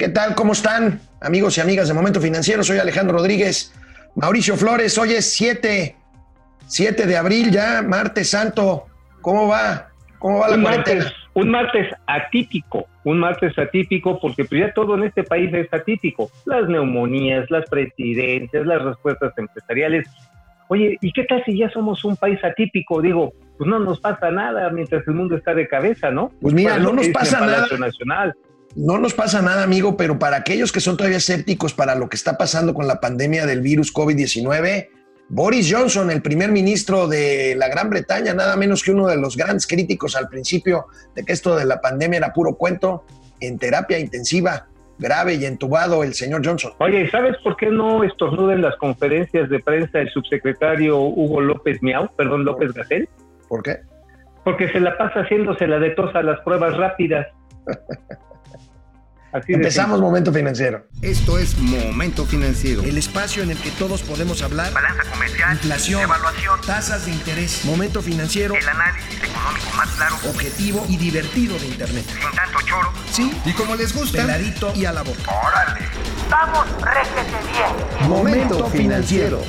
¿Qué tal? ¿Cómo están? Amigos y amigas de Momento Financiero, soy Alejandro Rodríguez. Mauricio Flores, hoy es 7, 7 de abril ya, martes santo. ¿Cómo va? ¿Cómo va la un cuarentena? martes, un martes atípico, un martes atípico porque pues ya todo en este país es atípico. Las neumonías, las presidencias, las respuestas empresariales. Oye, ¿y qué tal si ya somos un país atípico? Digo, pues no nos pasa nada mientras el mundo está de cabeza, ¿no? Pues mira, no nos pasa nada. Nacional. No nos pasa nada, amigo, pero para aquellos que son todavía escépticos para lo que está pasando con la pandemia del virus COVID-19, Boris Johnson, el primer ministro de la Gran Bretaña, nada menos que uno de los grandes críticos al principio de que esto de la pandemia era puro cuento, en terapia intensiva, grave y entubado el señor Johnson. Oye, ¿sabes por qué no estornuda en las conferencias de prensa el subsecretario Hugo López Miau, perdón, López Gatel? ¿Por qué? Porque se la pasa haciéndose la de tos a las pruebas rápidas. Así Empezamos Momento Financiero. Esto es Momento Financiero. El espacio en el que todos podemos hablar. Balanza comercial, Inflación, evaluación, tasas de interés, momento financiero, el análisis económico más claro, objetivo y divertido de Internet. sin tanto choro. Sí, Y como les gusta, peladito y a la boca. ¡Órale! ¡Vamos, réjete bien! Momento Financiero.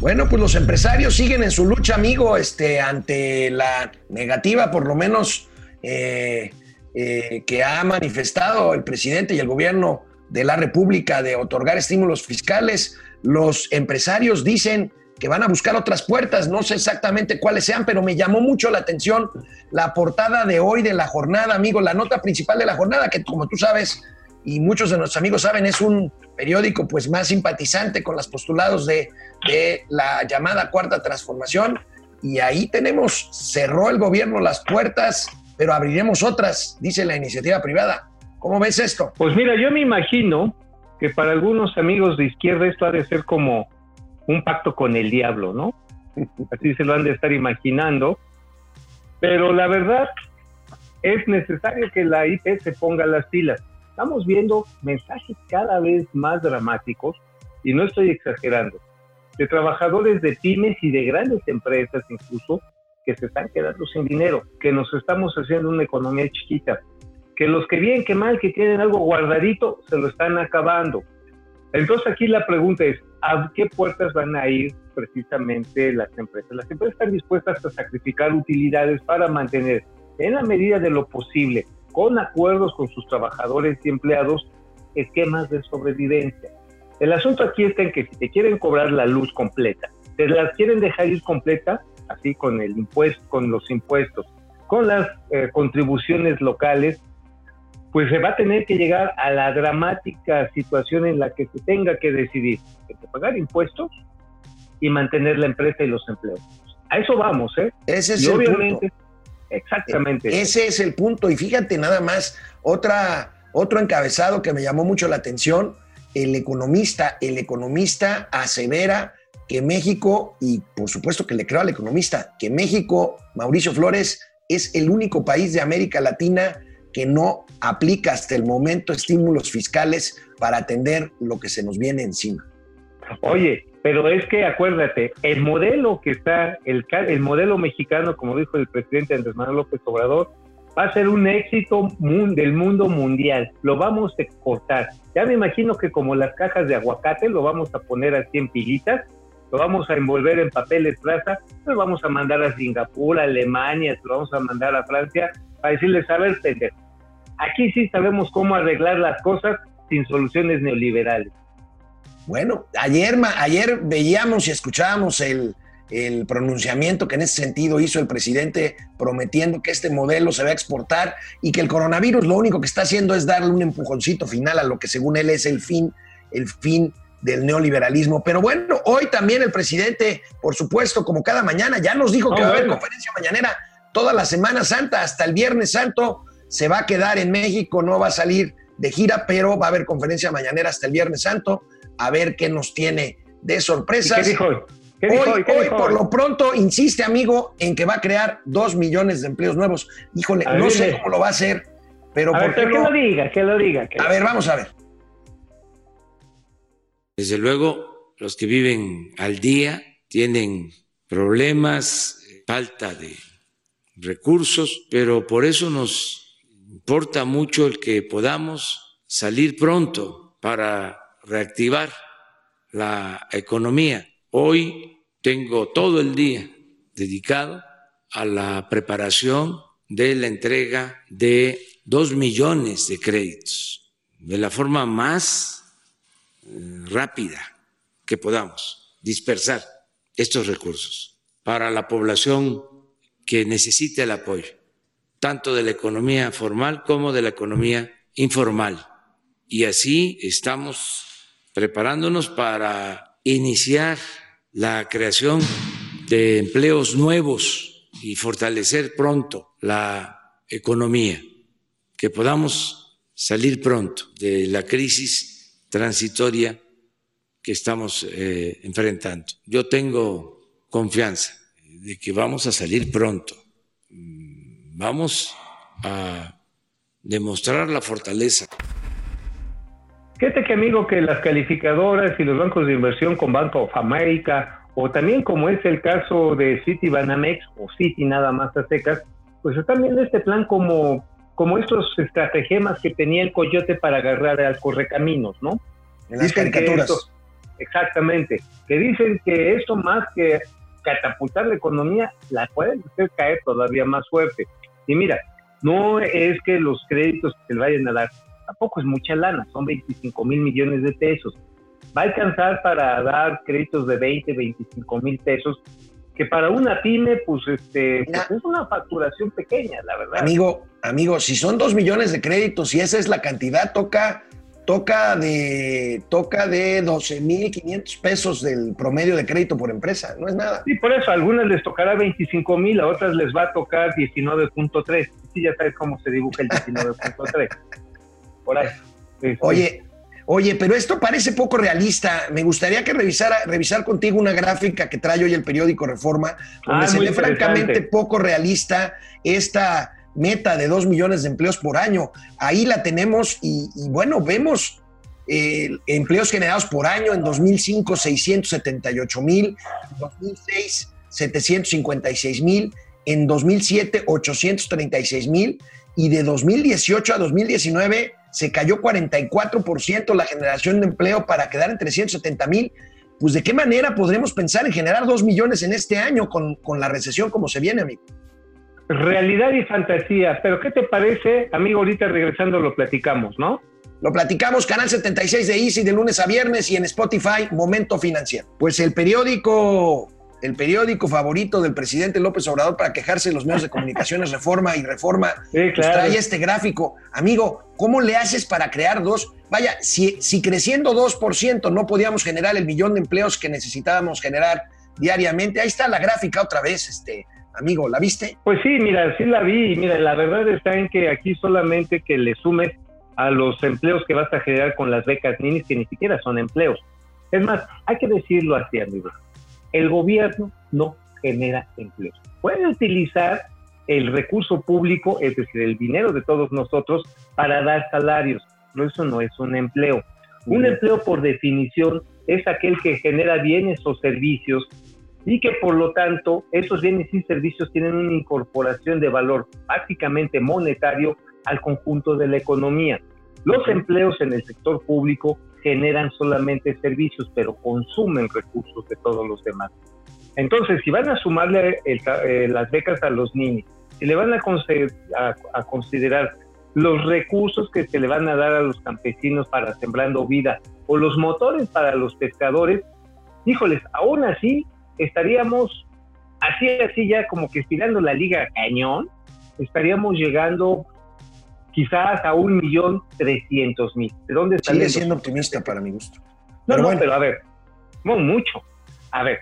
Bueno, pues los empresarios siguen en su lucha, amigo, este, ante la negativa, por lo menos, eh, eh, que ha manifestado el presidente y el gobierno de la República de otorgar estímulos fiscales. Los empresarios dicen que van a buscar otras puertas, no sé exactamente cuáles sean, pero me llamó mucho la atención la portada de hoy de la jornada, amigo, la nota principal de la jornada, que como tú sabes y muchos de nuestros amigos saben, es un periódico pues más simpatizante con los postulados de, de la llamada cuarta transformación. Y ahí tenemos, cerró el gobierno las puertas, pero abriremos otras, dice la iniciativa privada. ¿Cómo ves esto? Pues mira, yo me imagino que para algunos amigos de izquierda esto ha de ser como un pacto con el diablo, ¿no? Así se lo han de estar imaginando. Pero la verdad es necesario que la IP se ponga las pilas. Estamos viendo mensajes cada vez más dramáticos, y no estoy exagerando, de trabajadores de pymes y de grandes empresas incluso que se están quedando sin dinero, que nos estamos haciendo una economía chiquita, que los que bien, que mal, que tienen algo guardadito, se lo están acabando. Entonces aquí la pregunta es, ¿a qué puertas van a ir precisamente las empresas? Las empresas están dispuestas a sacrificar utilidades para mantener, en la medida de lo posible, con acuerdos con sus trabajadores y empleados, esquemas de sobrevivencia. El asunto aquí está en que si te quieren cobrar la luz completa, te las quieren dejar ir completa, así con el impuesto, con los impuestos, con las eh, contribuciones locales, pues se va a tener que llegar a la dramática situación en la que se tenga que decidir entre pagar impuestos y mantener la empresa y los empleos. A eso vamos, ¿eh? Ese es y el obviamente, punto. exactamente. Ese es el punto. Y fíjate nada más, otra, otro encabezado que me llamó mucho la atención, el economista, el economista asevera que México, y por supuesto que le creo al economista, que México, Mauricio Flores, es el único país de América Latina que no aplica hasta el momento estímulos fiscales para atender lo que se nos viene encima. Oye, pero es que acuérdate, el modelo que está, el, el modelo mexicano, como dijo el presidente Andrés Manuel López Obrador, va a ser un éxito del mundo mundial. Lo vamos a exportar. Ya me imagino que como las cajas de aguacate, lo vamos a poner así en pilitas, lo vamos a envolver en papel estraza, lo vamos a mandar a Singapur, a Alemania, lo vamos a mandar a Francia, para decirles, a ver, pendejo, aquí sí sabemos cómo arreglar las cosas sin soluciones neoliberales. Bueno, ayer, ayer veíamos y escuchábamos el, el pronunciamiento que en ese sentido hizo el presidente prometiendo que este modelo se va a exportar y que el coronavirus lo único que está haciendo es darle un empujoncito final a lo que según él es el fin, el fin del neoliberalismo. Pero bueno, hoy también el presidente, por supuesto, como cada mañana, ya nos dijo que va a haber bueno. conferencia mañanera toda la Semana Santa, hasta el Viernes Santo, se va a quedar en México, no va a salir de gira, pero va a haber conferencia mañanera hasta el Viernes Santo, a ver qué nos tiene de ¿Y sorpresas. ¿Qué dijo hoy? ¿Qué dijo Hoy, hoy? ¿Qué hoy, dijo por hoy? lo pronto, insiste, amigo, en que va a crear dos millones de empleos nuevos. Híjole, A no ver, sé cómo lo va a hacer, pero A ¿por ver, qué pero que lo diga, que lo diga. que- A ver, vamos a ver. Desde luego, los que viven al día tienen problemas, falta de recursos, pero por eso nos importa mucho el que podamos salir pronto para reactivar la economía. Hoy tengo todo el día dedicado a la preparación de la entrega de dos millones de créditos de la forma más rápida que podamos dispersar estos recursos para la población que necesite el apoyo, tanto de la economía formal como de la economía informal. Y así estamos preparándonos para iniciar la creación de empleos nuevos y fortalecer pronto la economía, que podamos salir pronto de la crisis transitoria que estamos eh, enfrentando. Yo tengo confianza de que vamos a salir pronto. Mm, vamos a demostrar la fortaleza. Fíjate que amigo que las calificadoras y los bancos de inversión con Banco of America o también como es el caso de City Banamex o City nada más a secas, pues están viendo este plan como, como estos estratagemas que tenía el coyote para agarrar al correcaminos, ¿no? En las caricaturas. exactamente, que dicen que esto más que catapultar la economía, la pueden hacer caer todavía más fuerte. Y mira, no es que los créditos que se vayan a dar, tampoco es mucha lana, son 25 mil millones de pesos va a alcanzar para dar créditos de 20, 25 mil pesos, que para una pyme, pues, este, pues, es una facturación pequeña, la verdad. Amigo, amigo, si son dos millones de créditos y esa es la cantidad, toca, toca de, toca de 12 mil 500 pesos del promedio de crédito por empresa, no es nada. Sí, por eso a algunas les tocará 25 mil, a otras les va a tocar 19.3. Sí, ya sabes cómo se dibuja el 19.3. por ahí. Este, Oye, Oye, pero esto parece poco realista. Me gustaría que revisara, revisar contigo una gráfica que trae hoy el periódico Reforma, donde ah, se ve francamente poco realista esta meta de dos millones de empleos por año. Ahí la tenemos y, bueno, vemos eh, empleos generados por año en 2005 678 mil, en 2006 756 mil, en 2007 836 mil y de 2018 a 2019 se cayó 44% la generación de empleo para quedar en 370 mil. Pues de qué manera podremos pensar en generar 2 millones en este año con, con la recesión como se viene, amigo. Realidad y fantasía, pero ¿qué te parece, amigo? Ahorita regresando lo platicamos, ¿no? Lo platicamos, Canal 76 de Easy de lunes a viernes y en Spotify, Momento Financiero. Pues el periódico el periódico favorito del presidente López Obrador para quejarse de los medios de comunicaciones, reforma y reforma, pues trae este gráfico. Amigo, ¿cómo le haces para crear dos? Vaya, si, si creciendo 2% no podíamos generar el millón de empleos que necesitábamos generar diariamente, ahí está la gráfica otra vez, este, amigo, ¿la viste? Pues sí, mira, sí la vi, mira, la verdad está en que aquí solamente que le sumes a los empleos que vas a generar con las becas ninis, que ni siquiera son empleos. Es más, hay que decirlo así, amigo el gobierno no genera empleos. Puede utilizar el recurso público, es decir, el dinero de todos nosotros, para dar salarios, pero eso no es un empleo. Un empleo, por definición, es aquel que genera bienes o servicios y que, por lo tanto, esos bienes y servicios tienen una incorporación de valor básicamente monetario al conjunto de la economía. Los empleos en el sector público generan solamente servicios, pero consumen recursos de todos los demás. Entonces, si van a sumarle eh, las becas a los niños, si le van a, a, considerar los recursos que se le van a dar a los campesinos para sembrando vida o los motores para los pescadores, híjoles, aún así estaríamos así, así ya como que estirando la liga cañón, estaríamos llegando quizás a un millón trescientos mil. ¿De dónde Sigue siendo optimista para mi gusto. No, no, pero a ver, no mucho. A ver,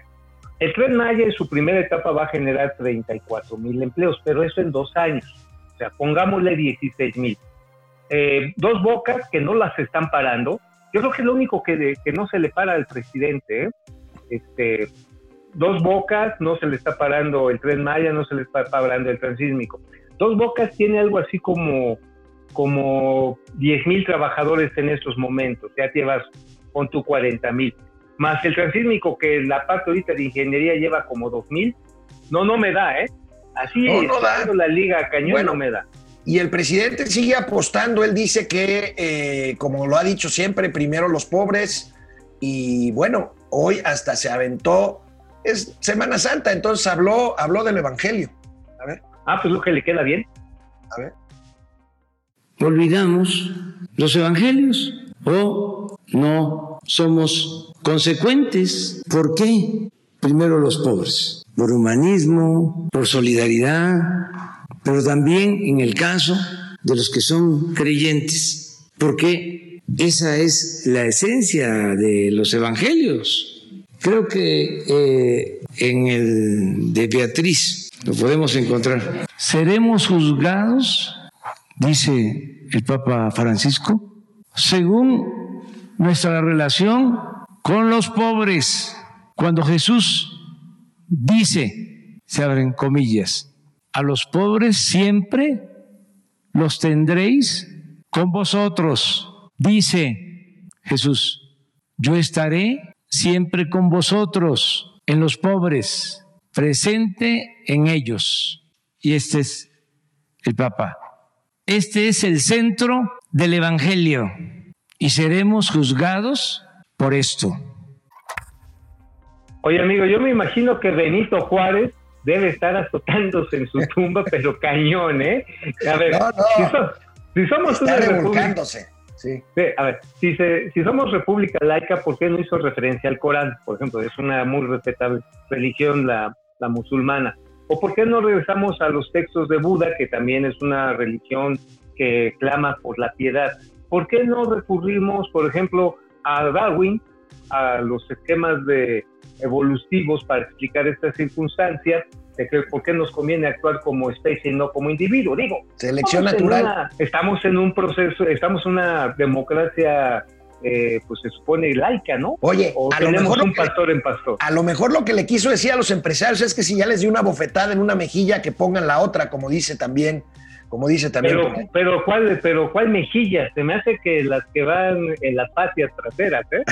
el Tren Maya en su primera etapa va a generar 34 mil empleos, pero eso en dos años. O sea, pongámosle 16 mil. Eh, dos bocas que no las están parando. Yo creo que es lo único que, que no se le para al presidente. ¿eh? Este, dos bocas, no se le está parando el Tren Maya, no se le está parando el transísmico. Dos bocas tiene algo así como como 10 mil trabajadores en estos momentos, ya llevas con tu 40 mil, más el transísmico que la parte ahorita de ingeniería lleva como 2 mil, no, no me da, ¿eh? Así no, no da. la liga cañón no me da. Y el presidente sigue apostando, él dice que, eh, como lo ha dicho siempre, primero los pobres. Y bueno, hoy hasta se aventó, es Semana Santa, entonces habló, habló del Evangelio. A ver, Ah, pues lo que le queda bien. a ver. Olvidamos los evangelios o no somos consecuentes. ¿Por qué? Primero los pobres, por humanismo, por solidaridad, pero también en el caso de los que son creyentes, porque esa es la esencia de los evangelios. Creo que eh, en el de Beatriz lo podemos encontrar. Seremos juzgados dice el Papa Francisco, según nuestra relación con los pobres. Cuando Jesús dice, se abren comillas, a los pobres siempre los tendréis con vosotros. Dice Jesús, yo estaré siempre con vosotros, en los pobres, presente en ellos. Y este es el Papa. Este es el centro del Evangelio y seremos juzgados por esto. Oye, amigo, yo me imagino que Benito Juárez debe estar azotándose en su tumba, pero cañón, ¿eh? A ver, No, no. Si, so- si somos Está una república. Sí, a ver, si, se- si somos república laica, ¿por qué no hizo referencia al Corán? Por ejemplo, es una muy respetable religión la, la musulmana. ¿O por qué no regresamos a los textos de Buda, que también es una religión que clama por la piedad? ¿Por qué no recurrimos, por ejemplo, a Darwin, a los esquemas de evolutivos para explicar estas circunstancias? De que, ¿Por qué nos conviene actuar como especie y no como individuo? Digo, Selección Estamos en natural. una- estamos en un proceso, estamos en una democracia, eh, pues se supone laica, ¿no? Oye, O a lo, mejor un pastor en pastor. a lo mejor lo que le quiso decir a los empresarios es que si ya les dio una bofetada en una mejilla, que pongan la otra, como dice también, como dice también. Pero, pero ¿cuál, pero ¿cuál mejilla? Se me hace que las que van en las patias traseras, ¿eh?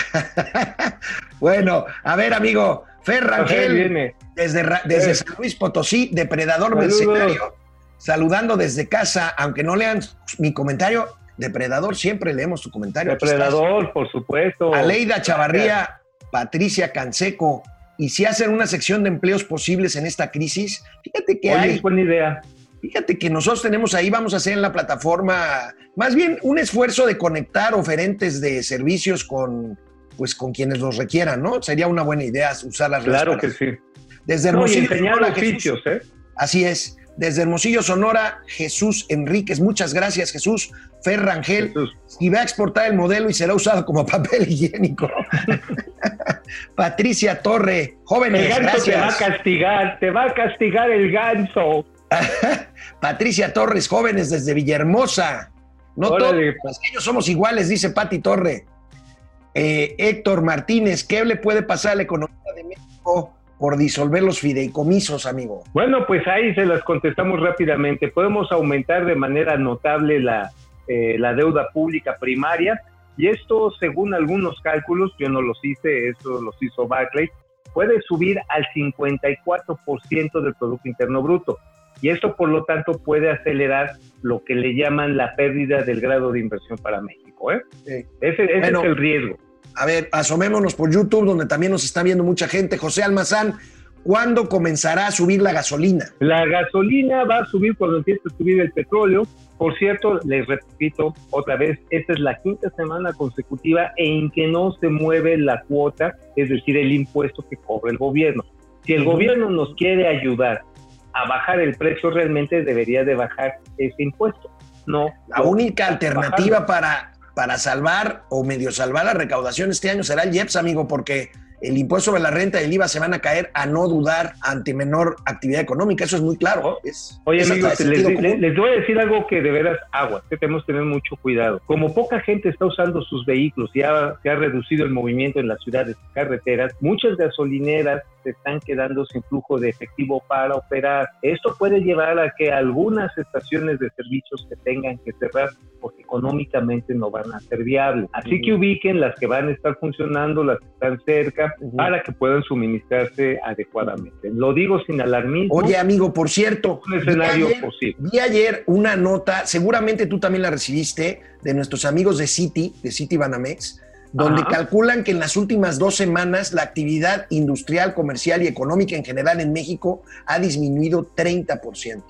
bueno, a ver, amigo, Fer Rangel, desde, desde. San Luis Potosí, depredador Saludos. mercenario, saludando desde casa, aunque no lean mi comentario, depredador, siempre leemos tu comentario. Depredador, por supuesto. Aleida Chavarría, Patricia Canseco, y si hacen una sección de empleos posibles en esta crisis, fíjate que Oye, hay es buena idea. Fíjate que nosotros tenemos ahí, vamos a hacer en la plataforma, más bien un esfuerzo de conectar oferentes de servicios con, pues, con quienes los requieran, ¿no? Sería una buena idea usar las redes Claro que sí. Desde No, y enseñar oficios, ¿eh? Así es. Desde Hermosillo, Sonora, Jesús Enríquez. Muchas gracias, Jesús. Fer Rangel. Jesús. Y va a exportar el modelo y será usado como papel higiénico. Patricia Torre. El Jóvenes, ganso te va a gracias. castigar, te va a castigar el ganso. Patricia Torres, jóvenes desde Villahermosa. No todos Órale. los tabasqueños somos iguales, dice Pati Torre. Eh, Héctor Martínez, ¿qué le puede pasar a la economía de México por disolver los fideicomisos, amigo? Bueno, pues ahí se las contestamos rápidamente. Podemos aumentar de manera notable la, eh, la deuda pública primaria y esto, según algunos cálculos, yo no los hice, esto los hizo Barclays, puede subir al 54% del Producto Interno Bruto. Y esto, por lo tanto, puede acelerar lo que le llaman la pérdida del grado de inversión para México. ¿eh? Sí. Ese, ese Bueno. es el riesgo. A ver, asomémonos por YouTube, donde también nos está viendo mucha gente. José Almazán, ¿cuándo comenzará a subir la gasolina? La gasolina va a subir cuando empiece a subir el petróleo. Por cierto, les repito otra vez, esta es la quinta semana consecutiva en que no se mueve la cuota, es decir, el impuesto que cobra el gobierno. Si el gobierno nos quiere ayudar a bajar el precio, realmente debería de bajar ese impuesto. No. La única bajarlo. alternativa para, para salvar o medio salvar la recaudación este año será el IEPS, amigo, porque el impuesto sobre la renta y el IVA se van a caer a no dudar ante menor actividad económica. Eso es muy claro. Es, Oye, es amigos, les, les- les voy a decir algo que de veras agua, que tenemos que tener mucho cuidado. Como poca gente está usando sus vehículos y ha- se ha reducido el movimiento en las ciudades carreteras, muchas gasolineras se están quedando sin flujo de efectivo para operar. Esto puede llevar a que algunas estaciones de servicios se tengan que cerrar porque económicamente no van a ser viables. Así que ubiquen las que van a estar funcionando, las que están cerca, para que puedan suministrarse adecuadamente. Lo digo sin alarmismo. Oye, amigo, por cierto, un escenario vi ayer, posible. vi ayer una nota, seguramente tú también la recibiste, de nuestros amigos de Citi, de Citi Banamex, donde Ajá. calculan que en las últimas dos semanas la actividad industrial, comercial y económica en general en México ha disminuido 30%.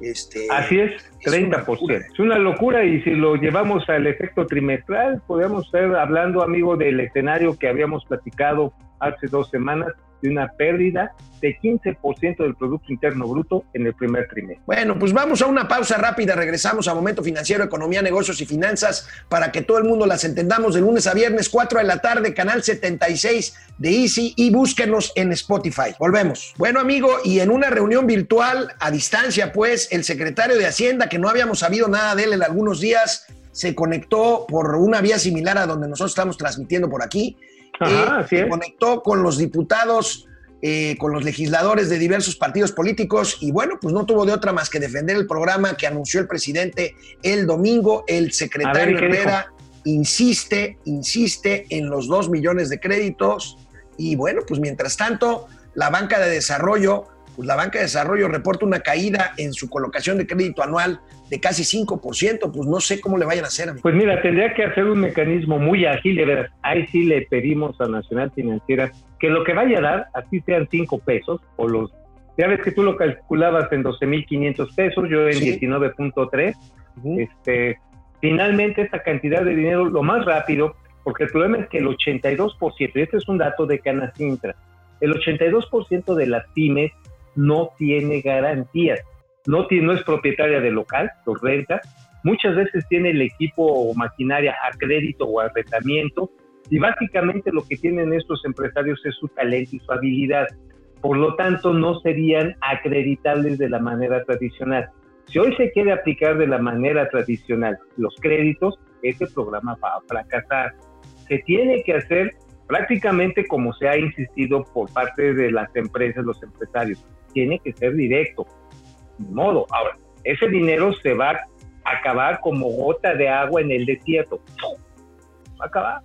Este, Así es, es una 30%. locura. Es una locura y si lo llevamos al efecto trimestral, podemos estar hablando, amigo, del escenario que habíamos platicado hace dos semanas de una pérdida de 15% del Producto Interno Bruto en el primer trimestre. Bueno, pues vamos a una pausa rápida, regresamos a Momento Financiero, Economía, Negocios y Finanzas para que todo el mundo las entendamos de lunes a viernes, 4 de la tarde, canal 76 de Easy y búsquenos en Spotify. Volvemos. Bueno, amigo, y en una reunión virtual a distancia, pues, el secretario de Hacienda, que no habíamos sabido nada de él en algunos días, se conectó por una vía similar a donde nosotros estamos transmitiendo por aquí. Ajá, así se es. conectó con los diputados, eh, con los legisladores de diversos partidos políticos y bueno, pues no tuvo de otra más que defender el programa que anunció el presidente el domingo. El secretario A ver, ¿y qué Herrera insiste, insiste en los dos millones de créditos y bueno, pues mientras tanto, la banca de desarrollo, pues la banca de desarrollo reporta una caída en su colocación de crédito anual de casi 5%, pues no sé cómo le vayan a hacer. amigo. Pues mira, tendría que hacer un mecanismo muy ágil, de veras. Ahí sí le pedimos a Nacional Financiera que lo que vaya a dar, así sean cinco pesos, o los. Ya ves que tú lo calculabas en 12.500 pesos, yo en Sí. 19.3. Ujú. Este, finalmente, esta cantidad de dinero lo más rápido, porque el problema es que el 82%, y este es un dato de Canacintra, el 82% de las pymes no tiene garantías, no, tiene, no es propietaria del local, lo renta, muchas veces tiene el equipo o maquinaria a crédito o arrendamiento, y básicamente lo que tienen estos empresarios es su talento y su habilidad. Por lo tanto, no serían acreditables de la manera tradicional. Si hoy se quiere aplicar de la manera tradicional los créditos, este programa va a fracasar. Se tiene que hacer prácticamente como se ha insistido por parte de las empresas, los empresarios. Tiene que ser directo. Ni modo. Ahora, ese dinero se va a acabar como gota de agua en el desierto. Va a acabar.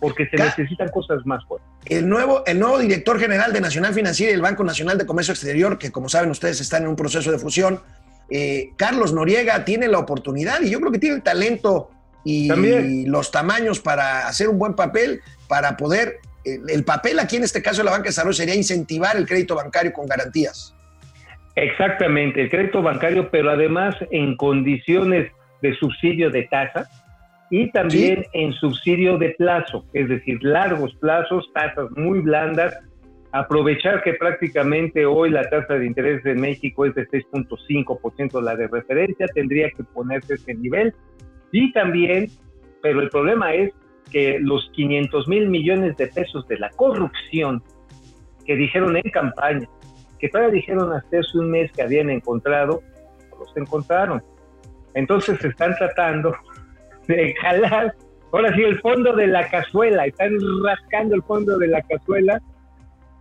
Porque se necesitan cosas más fuertes. El nuevo, el nuevo director general de Nacional Financiera y el Banco Nacional de Comercio Exterior, que como saben ustedes están en un proceso de fusión, eh, Carlos Noriega tiene la oportunidad y yo creo que tiene el talento y También. los tamaños para hacer un buen papel, para poder, el, el papel aquí en este caso de la banca de desarrollo sería incentivar el crédito bancario con garantías. Exactamente, el crédito bancario, pero además en condiciones de subsidio de tasa y también en subsidio de plazo, es decir, largos plazos, tasas muy blandas. Aprovechar que prácticamente hoy la tasa de interés de México es de 6.5% la de referencia, tendría que ponerse ese nivel. Y también, pero el problema es que los 500 mil millones de pesos de la corrupción que dijeron en campaña, que todavía dijeron hace un mes que habían encontrado, los encontraron. Entonces están tratando de jalar, ahora sí, el fondo de la cazuela, están rascando el fondo de la cazuela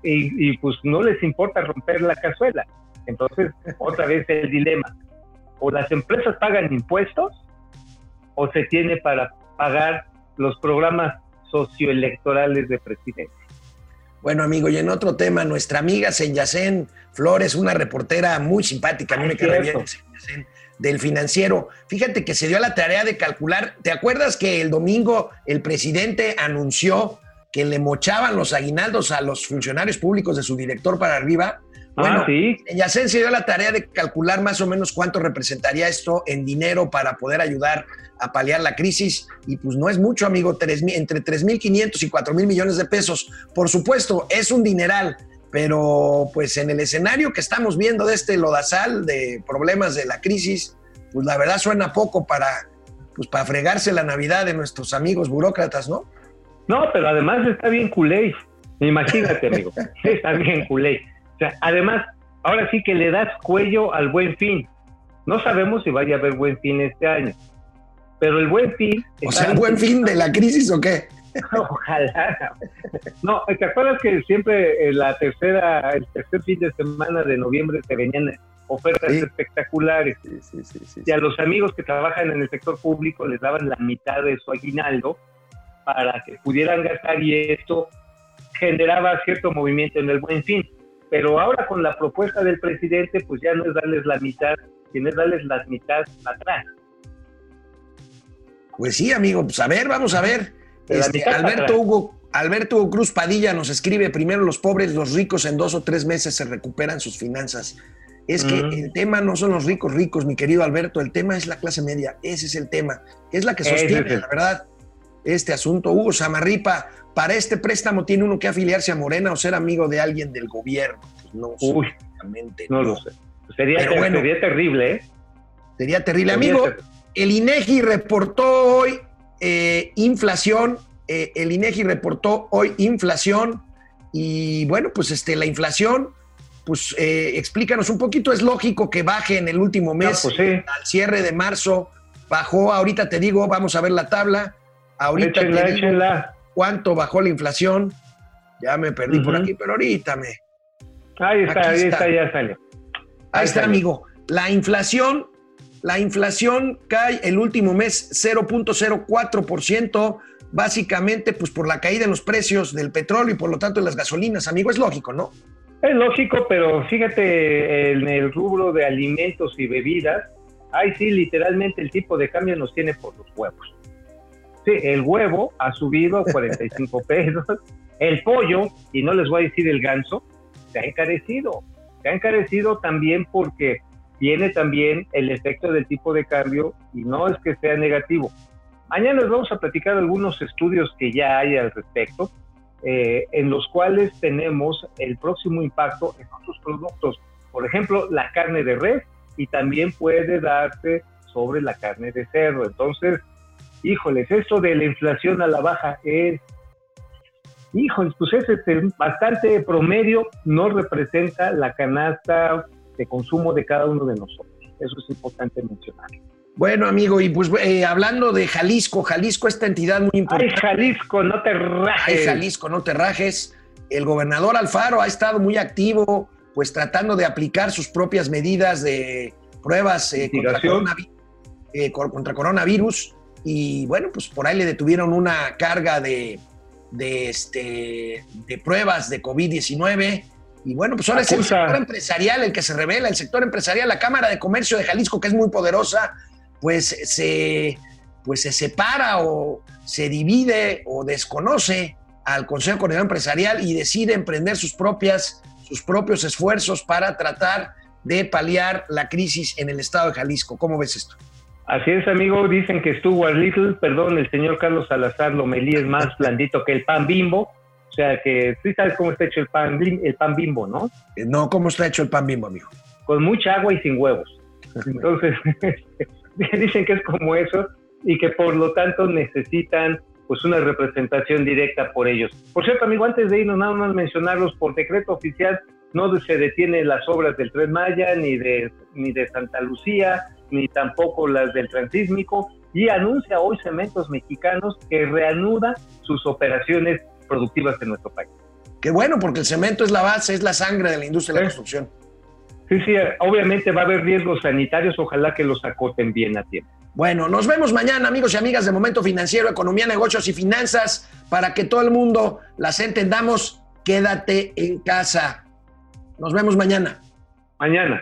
y, y pues no les importa romper la cazuela. Entonces, otra vez el dilema, o las empresas pagan impuestos o se tiene para pagar los programas socioelectorales de presidencia. Bueno, amigo, y en otro tema, nuestra amiga Senyacén Flores, una reportera muy simpática, a mí me cae bien Senyacén, del financiero. Fíjate que se dio a la tarea de calcular. ¿Te acuerdas que el domingo el presidente anunció que le mochaban los aguinaldos a los funcionarios públicos de su director para arriba? Bueno, ah, sí, Yacén se dio la tarea de calcular más o menos cuánto representaría esto en dinero para poder ayudar a paliar la crisis y pues no es mucho, amigo, tres mil- entre 3.500 y 4.000 millones de pesos. Por supuesto, es un dineral, pero pues en el escenario que estamos viendo de este lodazal de problemas de la crisis, pues la verdad suena poco para, pues, para fregarse la Navidad de nuestros amigos burócratas, ¿no? No, pero además está bien culé. Imagínate, amigo. Está bien culé. O sea, además, ahora sí que le das cuello al buen fin. No sabemos si vaya a haber buen fin este año. Pero el buen fin. O sea, buen fin de la crisis o qué? Ojalá. No, ¿te acuerdas que siempre en la tercera, el tercer fin de semana de noviembre se venían ofertas Sí. espectaculares? Sí, sí, Y a los amigos que trabajan en el sector público les daban la mitad de su aguinaldo para que pudieran gastar y esto generaba cierto movimiento en el buen fin. Pero ahora con la propuesta del presidente, pues ya no es darles la mitad, sino es darles la mitad atrás. Pues sí, amigo, pues a ver, vamos a ver. Este, Alberto. Hugo, Alberto Hugo Cruz Padilla nos escribe, primero los pobres, los ricos en dos o tres meses se recuperan sus finanzas. Es que el tema no son los ricos ricos, mi querido Alberto, el tema es la clase media, ese es el tema, es la que sostiene, es la verdad, este asunto. Hugo Samarripa, para este préstamo tiene uno que afiliarse a Morena o ser amigo de alguien del gobierno. Pues no, Uy, no no. lo sé. Sería, ter- bueno. sería terrible, ¿eh? Sería terrible. Sería Amigo, ter- el INEGI reportó hoy eh, inflación. eh, el INEGI reportó hoy inflación. Y bueno, pues este, la inflación, pues eh, explícanos un poquito. Es lógico que baje en el último Ah, mes. pues sí. Al cierre de marzo bajó. Ahorita te digo, vamos a ver la tabla. Ahorita Échenla, te digo échenla. cuánto bajó la inflación. Ya me perdí por aquí, pero ahorita me. Ahí está, ahí está. está, ya salió. Ahí está, salió. amigo. La inflación, la inflación cae el último mes 0.04%, básicamente pues por la caída en los precios del petróleo y por lo tanto de las gasolinas, amigo, es lógico, ¿no? Es lógico, pero fíjate en el rubro de alimentos y bebidas, ahí sí, literalmente el tipo de cambio nos tiene por los huevos. Sí, el huevo ha subido a 45 pesos, el pollo, y no les voy a decir el ganso, se ha encarecido. Se ha encarecido también porque viene también el efecto del tipo de cambio y no es que sea negativo. Mañana les vamos a platicar algunos estudios que ya hay al respecto, eh, en los cuales tenemos el próximo impacto en otros productos. Por ejemplo, la carne de res y también puede darse sobre la carne de cerdo. Entonces, híjoles, esto de la inflación a la baja es, híjoles, pues es este, bastante promedio, no representa la canasta de consumo de cada uno de nosotros. Eso es importante mencionar. Bueno, amigo, y pues eh, hablando de Jalisco, Jalisco, esta entidad muy Ay, importante. Jalisco, no te Ay, rajes. Jalisco, no te rajes. El gobernador Alfaro ha estado muy activo, pues tratando de aplicar sus propias medidas de pruebas eh, contra, Mitigación. coronavi- eh, contra coronavirus. Y bueno, pues por ahí le detuvieron una carga de, de, este, de pruebas de COVID-19. Y bueno, pues ahora es el sector empresarial el que se revela, el sector empresarial, la Cámara de Comercio de Jalisco, que es muy poderosa, pues se, pues se separa o se divide o desconoce al Consejo Coordinador Empresarial y decide emprender sus, propias, sus propios esfuerzos para tratar de paliar la crisis en el estado de Jalisco. ¿Cómo ves esto? Así es, amigo. Dicen que Stuart Little, perdón, el señor Carlos Salazar Lomelí es más blandito que el pan bimbo. O sea que sí sabes cómo está hecho el pan, el pan bimbo, ¿no? Eh, No, ¿cómo está hecho el pan bimbo, amigo? Con mucha agua y sin huevos. Entonces, dicen que es como eso y que por lo tanto necesitan pues una representación directa por ellos. Por cierto, amigo, antes de irnos nada más mencionarlos, por decreto oficial no se detienen las obras del Tren Maya, ni de, ni de Santa Lucía, ni tampoco las del Transísmico, y anuncia hoy Cementos Mexicanos que reanuda sus operaciones productivas en nuestro país. Qué bueno, porque el cemento es la base, es la sangre de la industria de la construcción. Sí, sí, obviamente va a haber riesgos sanitarios, ojalá que los acoten bien a tiempo. Bueno, nos vemos mañana, amigos y amigas de Momento Financiero, Economía, Negocios y Finanzas, para que todo el mundo las entendamos. Quédate en casa. Nos vemos mañana. Mañana.